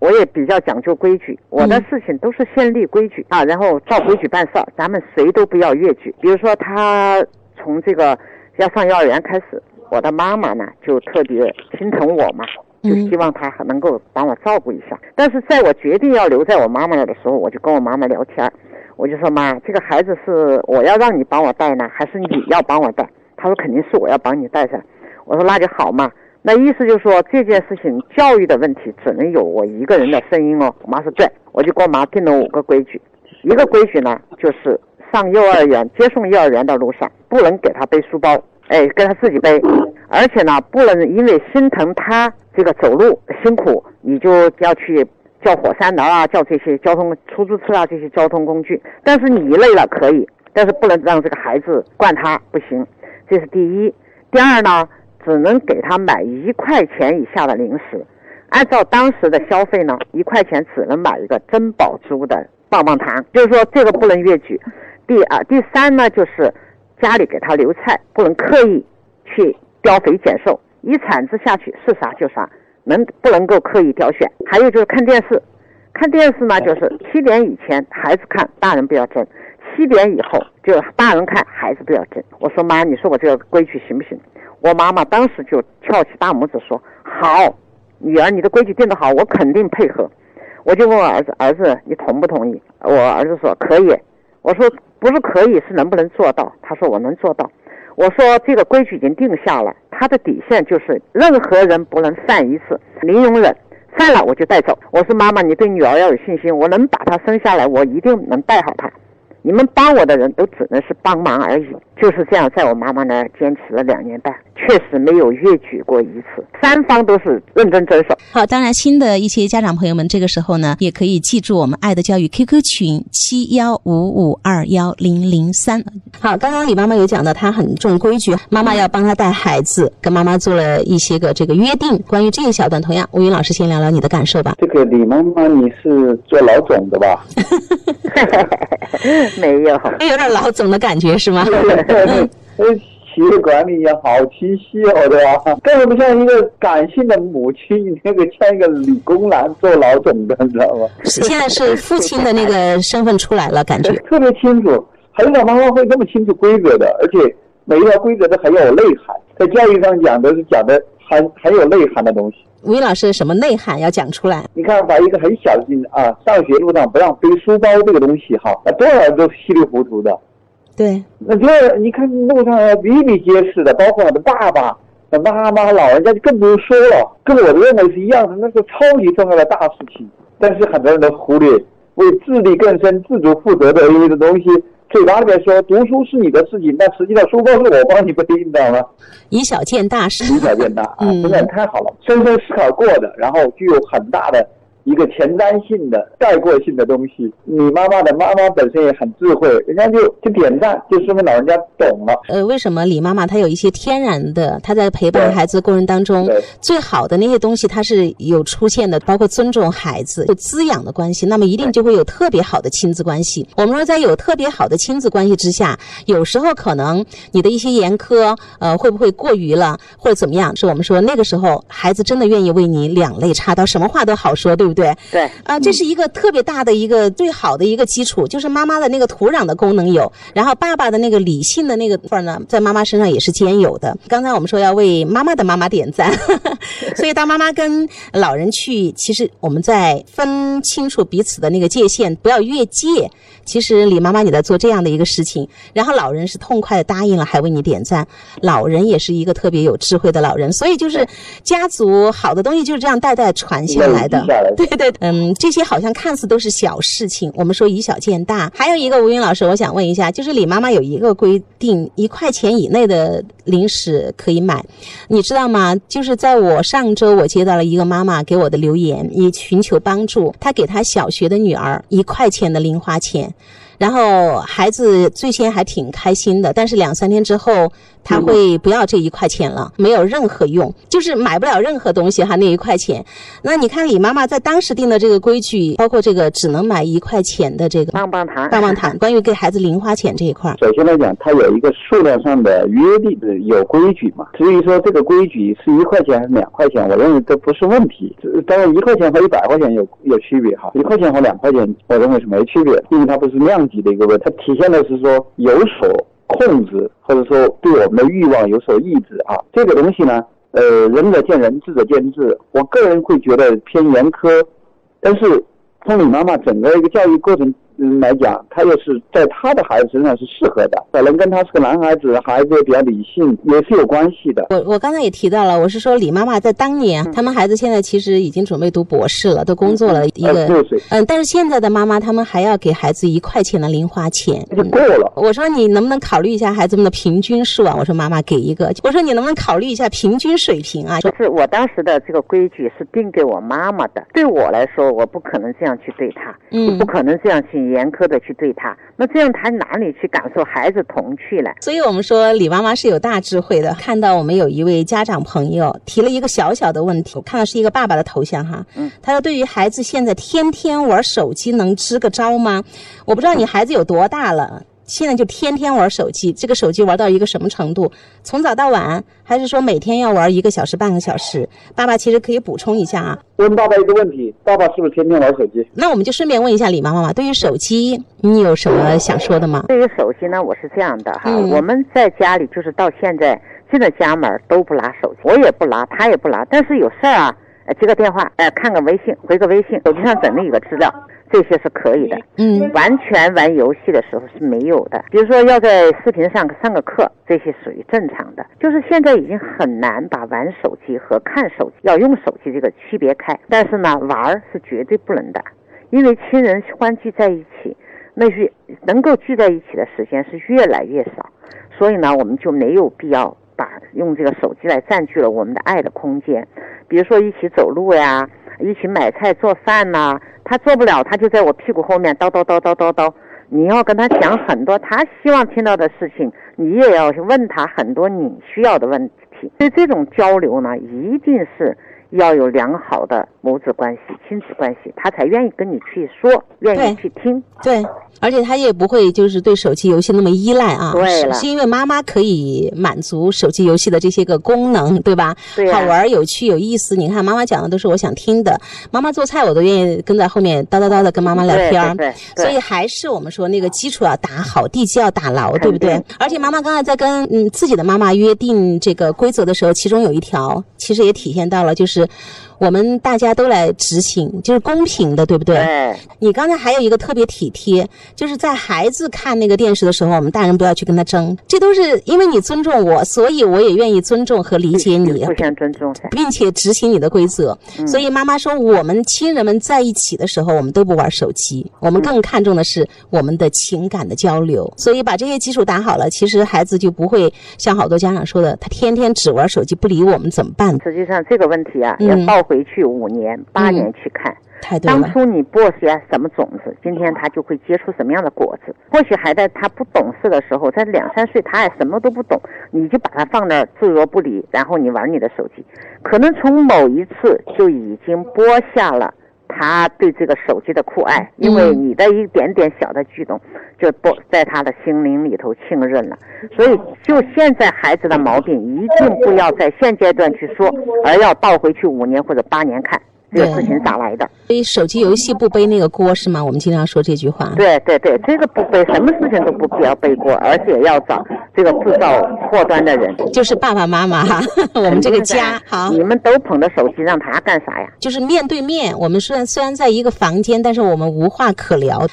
我也比较讲究规矩，我的事情都是先立规矩啊，然后照规矩办事儿，咱们谁都不要越矩。比如说他从这个要上幼儿园开始，我的妈妈呢就特别心疼我嘛，就希望他能够帮我照顾一下。但是在我决定要留在我妈妈那的时候，我就跟我妈妈聊天，我就说妈，这个孩子是我要让你帮我带呢，还是你要帮我带？她说肯定是我要帮你带噻。我说那就好嘛。那意思就是说，这件事情教育的问题只能有我一个人的声音哦。我妈说对，我就给我妈定了五个规矩。一个规矩呢，就是上幼儿园接送幼儿园的路上，不能给他背书包，哎，给他自己背。而且呢，不能因为心疼他这个走路辛苦，你就要去叫火三轮啊，叫这些交通出租车啊这些交通工具。但是你累了可以，但是不能让这个孩子惯他，不行。这是第一。第二呢？只能给他买一块钱以下的零食，按照当时的消费呢，一块钱只能买一个珍宝珠的棒棒糖，就是说这个不能越举。第二、第三呢，就是家里给他留菜，不能刻意去雕肥拣瘦，一铲子下去是啥就啥，能不能够刻意挑选？还有就是看电视，看电视呢，就是七点以前孩子看，大人不要争；七点以后就大人看，孩子不要争。我说妈，你说我这个规矩行不行？我妈妈当时就翘起大拇指说：“好，女儿，你的规矩定得好，我肯定配合。”我就问我儿子：“儿子，你同不同意？”我儿子说：“可以。”我说：“不是可以，是能不能做到？”他说：“我能做到。”我说：“这个规矩已经定下了，他的底线就是任何人不能犯一次，零容忍，犯了我就带走。”我说：“妈妈，你对女儿要有信心，我能把她生下来，我一定能带好她。”你们帮我的人都只能是帮忙而已，就是这样，在我妈妈那儿坚持了两年半，确实没有越举过一次，三方都是认真遵守。好，当然新的一些家长朋友们，这个时候呢，也可以记住我们爱的教育 QQ 群七幺五五二幺零零三。好，刚刚李妈妈有讲到，她很重规矩，妈妈要帮她带孩子，跟妈妈做了一些个这个约定。关于这一小段，同样，吴云老师先聊聊你的感受吧。这个李妈妈，你是做老总的吧？没有，有点老总的感觉是吗？企业管理也好清晰哦，对吧？根本不像一个感性的母亲，那个像一个理工男做老总的，你知道吗？现在是父亲的那个身份出来了，感觉 特别清楚。很少妈妈会这么清楚规则的，而且每一条规则都很有内涵。在教育上讲，的是讲的很很有内涵的东西。吴云老师，什么内涵要讲出来？你看，把一个很小的啊，上学路上不让背书包这个东西，哈，那多少人都稀里糊涂的。对，那这你看路上比比皆是的，包括我的爸爸、妈妈、老人家就更不用说了，跟我的认为是一样的，那是超级重要的大事情。但是很多人都忽略，为自力更生、自主负责的一个东西。嘴巴里面说读书是你的事情，但实际上书包是我帮你背，你知道吗？以小见大是。以小见大啊，真的太好了，深深思考过的，然后具有很大的。一个前瞻性的概括性的东西，你妈妈的妈妈本身也很智慧，人家就就点赞，就说明老人家懂了。呃，为什么李妈妈她有一些天然的，她在陪伴孩子过程当中，最好的那些东西，她是有出现的，包括尊重孩子、有滋养的关系，那么一定就会有特别好的亲子关系。我们说，在有特别好的亲子关系之下，有时候可能你的一些严苛，呃，会不会过于了，或者怎么样？是我们说那个时候，孩子真的愿意为你两肋插刀，什么话都好说，对不对？对对啊，这是一个特别大的一个最好的一个基础，就是妈妈的那个土壤的功能有，然后爸爸的那个理性的那个份儿呢，在妈妈身上也是兼有的。刚才我们说要为妈妈的妈妈点赞，所以当妈妈跟老人去，其实我们在分清楚彼此的那个界限，不要越界。其实李妈妈你在做这样的一个事情，然后老人是痛快的答应了，还为你点赞。老人也是一个特别有智慧的老人，所以就是家族好的东西就是这样代代传下来的。对对，嗯，这些好像看似都是小事情，我们说以小见大。还有一个吴云老师，我想问一下，就是李妈妈有一个规定，一块钱以内的零食可以买，你知道吗？就是在我上周我接到了一个妈妈给我的留言，以寻求帮助，她给她小学的女儿一块钱的零花钱。然后孩子最先还挺开心的，但是两三天之后他会不要这一块钱了，没有任何用，就是买不了任何东西哈那一块钱。那你看李妈妈在当时定的这个规矩，包括这个只能买一块钱的这个棒棒糖，棒棒糖，关于给孩子零花钱这一块，首先来讲，它有一个数量上的约定的有规矩嘛。至于说这个规矩是一块钱还是两块钱，我认为都不是问题。当然，一块钱和一百块钱有有区别哈，一块钱和两块钱，我认为是没区别，因为它不是量己的一个问题，它体现的是说有所控制，或者说对我们的欲望有所抑制啊。这个东西呢，呃，仁者见仁，智者见智。我个人会觉得偏严苛，但是从你妈妈整个一个教育过程。嗯，来讲，他又是在他的孩子身上是适合的，可能跟他是个男孩子，孩子也比较理性，也是有关系的。我我刚才也提到了，我是说李妈妈在当年，他们孩子现在其实已经准备读博士了，都工作了一个，嗯，但是现在的妈妈他们还要给孩子一块钱的零花钱，就够了。我说你能不能考虑一下孩子们的平均数啊？我说妈妈给一个，我说你能不能考虑一下平均水平啊？就是我当时的这个规矩是定给我妈妈的，对我来说，我不可能这样去对她，嗯，不可能这样去严苛的去对。他那这样他哪里去感受孩子童趣呢？所以我们说李妈妈是有大智慧的。看到我们有一位家长朋友提了一个小小的问题，我看到是一个爸爸的头像哈，嗯，他说对于孩子现在天天玩手机能支个招吗？我不知道你孩子有多大了。现在就天天玩手机，这个手机玩到一个什么程度？从早到晚，还是说每天要玩一个小时、半个小时？爸爸其实可以补充一下啊。问爸爸一个问题：爸爸是不是天天玩手机？那我们就顺便问一下李妈妈吧，对于手机，你有什么想说的吗？对于手机呢，我是这样的哈，我们在家里就是到现在进了家门都不拿手机，我也不拿，他也不拿，但是有事儿啊，接个电话，哎，看个微信，回个微信，手机上整理一个资料。这些是可以的，嗯，完全玩游戏的时候是没有的。比如说要在视频上上个课，这些属于正常的。就是现在已经很难把玩手机和看手机、要用手机这个区别开。但是呢，玩是绝对不能的，因为亲人欢聚在一起，那是能够聚在一起的时间是越来越少，所以呢，我们就没有必要把用这个手机来占据了我们的爱的空间。比如说一起走路呀。一起买菜做饭呐，他做不了，他就在我屁股后面叨叨叨叨叨叨。你要跟他讲很多他希望听到的事情，你也要问他很多你需要的问题。所以这种交流呢，一定是要有良好的母子关系、亲子关系，他才愿意跟你去说，愿意去听。对。而且他也不会就是对手机游戏那么依赖啊，对了，是因为妈妈可以满足手机游戏的这些个功能，对吧？对，好玩、有趣、有意思。你看妈妈讲的都是我想听的，妈妈做菜我都愿意跟在后面叨叨叨的跟妈妈聊天儿。对对。所以还是我们说那个基础要打好，地基要打牢，对不对？而且妈妈刚才在跟嗯自己的妈妈约定这个规则的时候，其中有一条其实也体现到了，就是是我们大家都来执行，就是公平的，对不对？对。你刚才还有一个特别体贴。就是在孩子看那个电视的时候，我们大人不要去跟他争，这都是因为你尊重我，所以我也愿意尊重和理解你，互相尊重，并且执行你的规则。所以妈妈说，我们亲人们在一起的时候，我们都不玩手机，我们更看重的是我们的情感的交流。所以把这些基础打好了，其实孩子就不会像好多家长说的，他天天只玩手机不理我们怎么办？实际上这个问题啊，要倒回去五年、八年去看。当初你播些什么种子，今天他就会结出什么样的果子。或许还在他不懂事的时候，在两三岁，他还什么都不懂，你就把他放那置若不理，然后你玩你的手机，可能从某一次就已经播下了他对这个手机的酷爱，因为你的一点点小的举动，就不在他的心灵里头浸润了。所以，就现在孩子的毛病，一定不要在现阶段去说，而要倒回去五年或者八年看。这个事情咋来的？所以手机游戏不背那个锅是吗？我们经常说这句话。对对对，这个不背，什么事情都不必要背锅，而且要找这个制造祸端的人，就是爸爸妈妈哈，我们这个家。好，你们都捧着手机，让他干啥呀？就是面对面，我们虽然虽然在一个房间，但是我们无话可聊。